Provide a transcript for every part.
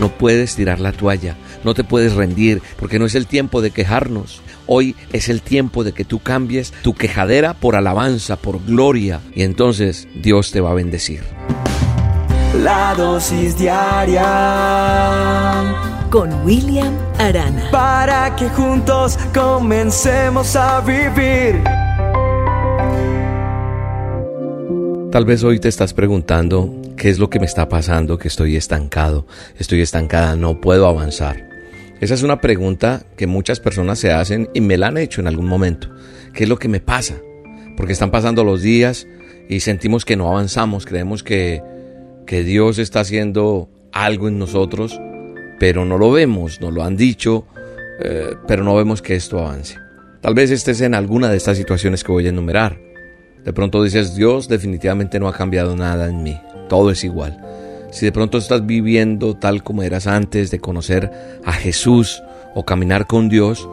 no puedes tirar la toalla, no te puedes rendir, porque no es el tiempo de quejarnos. Hoy es el tiempo de que tú cambies tu quejadera por alabanza, por gloria, y entonces Dios te va a bendecir. La dosis diaria con William Arana. Para que juntos comencemos a vivir. Tal vez hoy te estás preguntando qué es lo que me está pasando, que estoy estancado, estoy estancada, no puedo avanzar. Esa es una pregunta que muchas personas se hacen y me la han hecho en algún momento. ¿Qué es lo que me pasa? Porque están pasando los días y sentimos que no avanzamos, creemos que, que Dios está haciendo algo en nosotros, pero no lo vemos, nos lo han dicho, eh, pero no vemos que esto avance. Tal vez estés en alguna de estas situaciones que voy a enumerar. De pronto dices, Dios definitivamente no ha cambiado nada en mí, todo es igual. Si de pronto estás viviendo tal como eras antes de conocer a Jesús o caminar con Dios,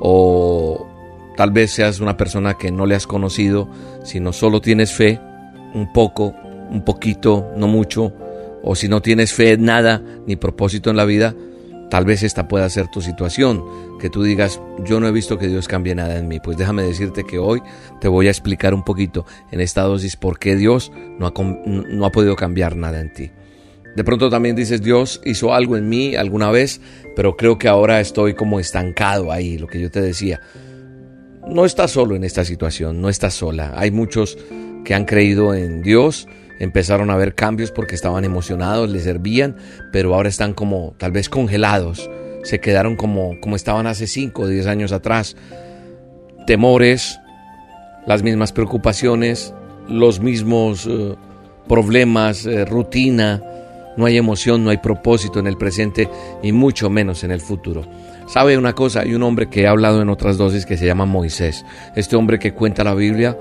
o tal vez seas una persona que no le has conocido, sino solo tienes fe, un poco, un poquito, no mucho, o si no tienes fe, nada, ni propósito en la vida, Tal vez esta pueda ser tu situación, que tú digas, yo no he visto que Dios cambie nada en mí. Pues déjame decirte que hoy te voy a explicar un poquito en esta dosis por qué Dios no ha, no ha podido cambiar nada en ti. De pronto también dices, Dios hizo algo en mí alguna vez, pero creo que ahora estoy como estancado ahí, lo que yo te decía. No estás solo en esta situación, no estás sola. Hay muchos que han creído en Dios, empezaron a ver cambios porque estaban emocionados, les servían, pero ahora están como tal vez congelados, se quedaron como, como estaban hace 5 o 10 años atrás. Temores, las mismas preocupaciones, los mismos eh, problemas, eh, rutina, no hay emoción, no hay propósito en el presente y mucho menos en el futuro. ¿Sabe una cosa? Hay un hombre que he hablado en otras dosis que se llama Moisés. Este hombre que cuenta la Biblia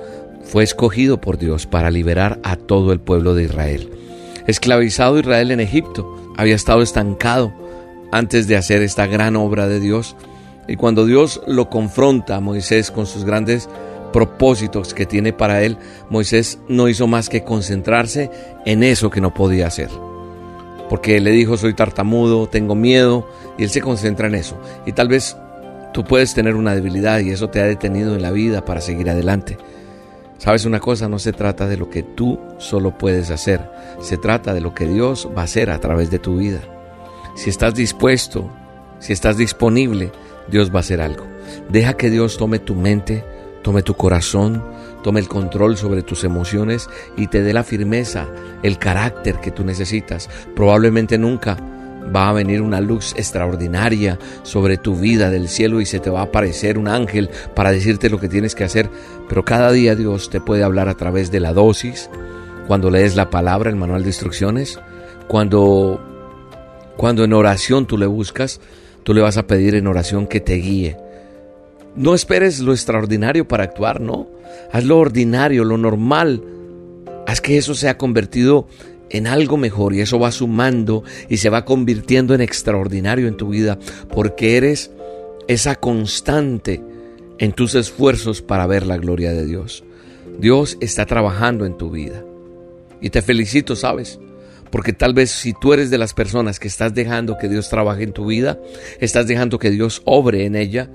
fue escogido por Dios para liberar a todo el pueblo de Israel. Esclavizado Israel en Egipto, había estado estancado antes de hacer esta gran obra de Dios. Y cuando Dios lo confronta a Moisés con sus grandes propósitos que tiene para él, Moisés no hizo más que concentrarse en eso que no podía hacer. Porque le dijo, soy tartamudo, tengo miedo, y él se concentra en eso. Y tal vez tú puedes tener una debilidad y eso te ha detenido en la vida para seguir adelante. Sabes una cosa, no se trata de lo que tú solo puedes hacer, se trata de lo que Dios va a hacer a través de tu vida. Si estás dispuesto, si estás disponible, Dios va a hacer algo. Deja que Dios tome tu mente, tome tu corazón, tome el control sobre tus emociones y te dé la firmeza, el carácter que tú necesitas. Probablemente nunca va a venir una luz extraordinaria sobre tu vida del cielo y se te va a aparecer un ángel para decirte lo que tienes que hacer. Pero cada día Dios te puede hablar a través de la dosis, cuando lees la palabra, el manual de instrucciones, cuando, cuando en oración tú le buscas, tú le vas a pedir en oración que te guíe. No esperes lo extraordinario para actuar, no. Haz lo ordinario, lo normal. Haz que eso sea convertido en algo mejor y eso va sumando y se va convirtiendo en extraordinario en tu vida porque eres esa constante en tus esfuerzos para ver la gloria de Dios. Dios está trabajando en tu vida. Y te felicito, ¿sabes? Porque tal vez si tú eres de las personas que estás dejando que Dios trabaje en tu vida, estás dejando que Dios obre en ella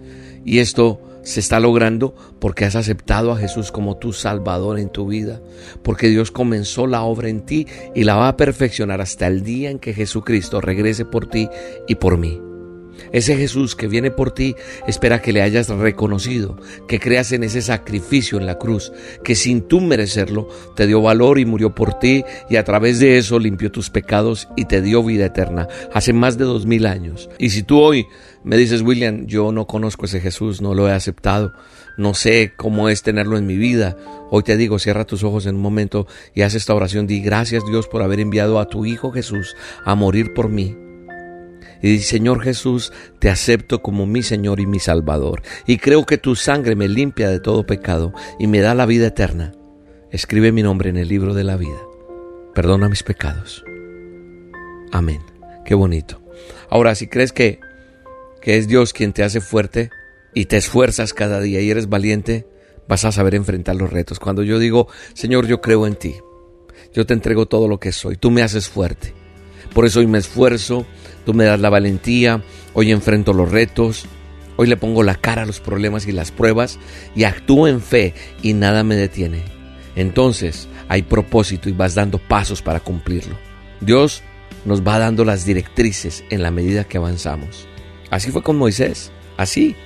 y esto se está logrando porque has aceptado a Jesús como tu Salvador en tu vida, porque Dios comenzó la obra en ti y la va a perfeccionar hasta el día en que Jesucristo regrese por ti y por mí. Ese Jesús que viene por ti espera que le hayas reconocido, que creas en ese sacrificio en la cruz, que sin tú merecerlo te dio valor y murió por ti y a través de eso limpió tus pecados y te dio vida eterna hace más de dos mil años. Y si tú hoy me dices, William, yo no conozco ese Jesús, no lo he aceptado, no sé cómo es tenerlo en mi vida, hoy te digo, cierra tus ojos en un momento y haz esta oración, di gracias Dios por haber enviado a tu Hijo Jesús a morir por mí y Señor Jesús, te acepto como mi Señor y mi Salvador. Y creo que tu sangre me limpia de todo pecado y me da la vida eterna. Escribe mi nombre en el libro de la vida. Perdona mis pecados. Amén. Qué bonito. Ahora, si crees que, que es Dios quien te hace fuerte y te esfuerzas cada día y eres valiente, vas a saber enfrentar los retos. Cuando yo digo, Señor, yo creo en ti, yo te entrego todo lo que soy, tú me haces fuerte Por eso hoy me esfuerzo, tú me das la valentía, hoy enfrento los retos, hoy le pongo la cara a los problemas y las pruebas y actúo en fe y nada me detiene. Entonces hay propósito y vas dando pasos para cumplirlo. Dios nos va dando las directrices en la medida que avanzamos. Así fue con Moisés, así.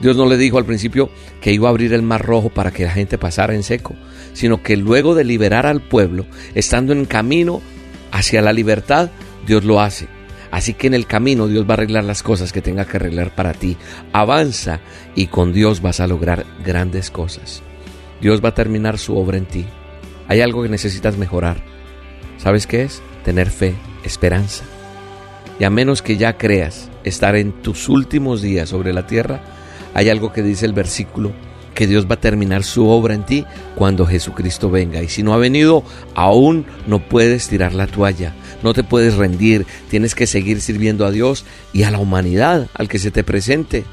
Dios no le dijo al principio que iba a abrir el mar rojo para que la gente pasara en seco, sino que luego de liberar al pueblo, estando en camino hacia la libertad, Dios lo hace. Así que en el camino Dios va a arreglar las cosas que tenga que arreglar para ti. Avanza y con Dios vas a lograr grandes cosas. Dios va a terminar su obra en ti. Hay algo que necesitas mejorar. ¿Sabes qué es? Tener fe, esperanza. Y a menos que ya creas estar en tus últimos días sobre la tierra, hay algo que dice el versículo, que Dios va a terminar su obra en ti cuando Jesucristo venga. Y si no ha venido, aún no puedes tirar la toalla, no te puedes rendir, tienes que seguir sirviendo a Dios y a la humanidad, al que se te presente.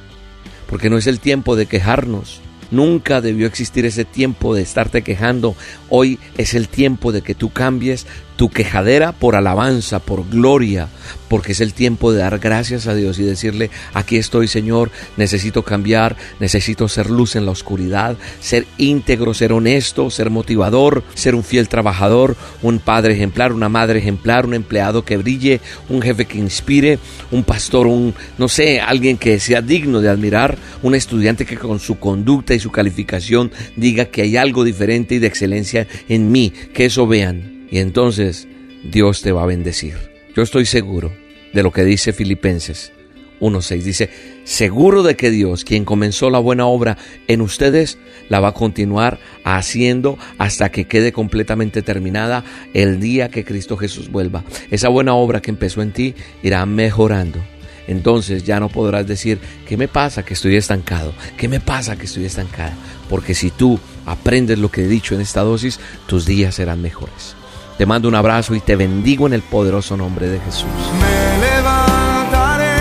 Porque no es el tiempo de quejarnos, Nunca debió existir ese tiempo de estarte quejando. Hoy es el tiempo de que tú cambies tu quejadera por alabanza, por gloria, porque es el tiempo de dar gracias a Dios y decirle, aquí estoy Señor, necesito cambiar, necesito ser luz en la oscuridad, ser íntegro, ser honesto, ser motivador, ser un fiel trabajador, un padre ejemplar, una madre ejemplar, un empleado que brille, un jefe que inspire, un pastor, un, no sé, alguien que sea digno de admirar, un estudiante que con su conducta y su calificación diga que hay algo diferente y de excelencia en mí, que eso vean y entonces Dios te va a bendecir. Yo estoy seguro de lo que dice Filipenses 1.6. Dice, seguro de que Dios, quien comenzó la buena obra en ustedes, la va a continuar haciendo hasta que quede completamente terminada el día que Cristo Jesús vuelva. Esa buena obra que empezó en ti irá mejorando. Entonces ya no podrás decir, ¿qué me pasa que estoy estancado? ¿Qué me pasa que estoy estancada? Porque si tú aprendes lo que he dicho en esta dosis, tus días serán mejores. Te mando un abrazo y te bendigo en el poderoso nombre de Jesús. Me levantaré,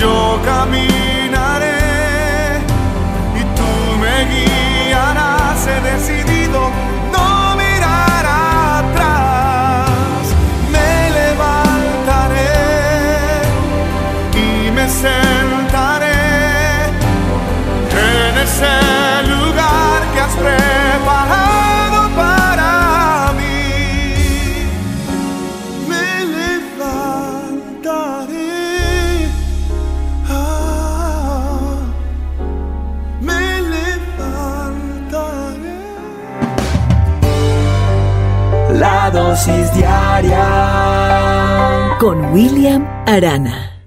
yo caminaré con William Arana.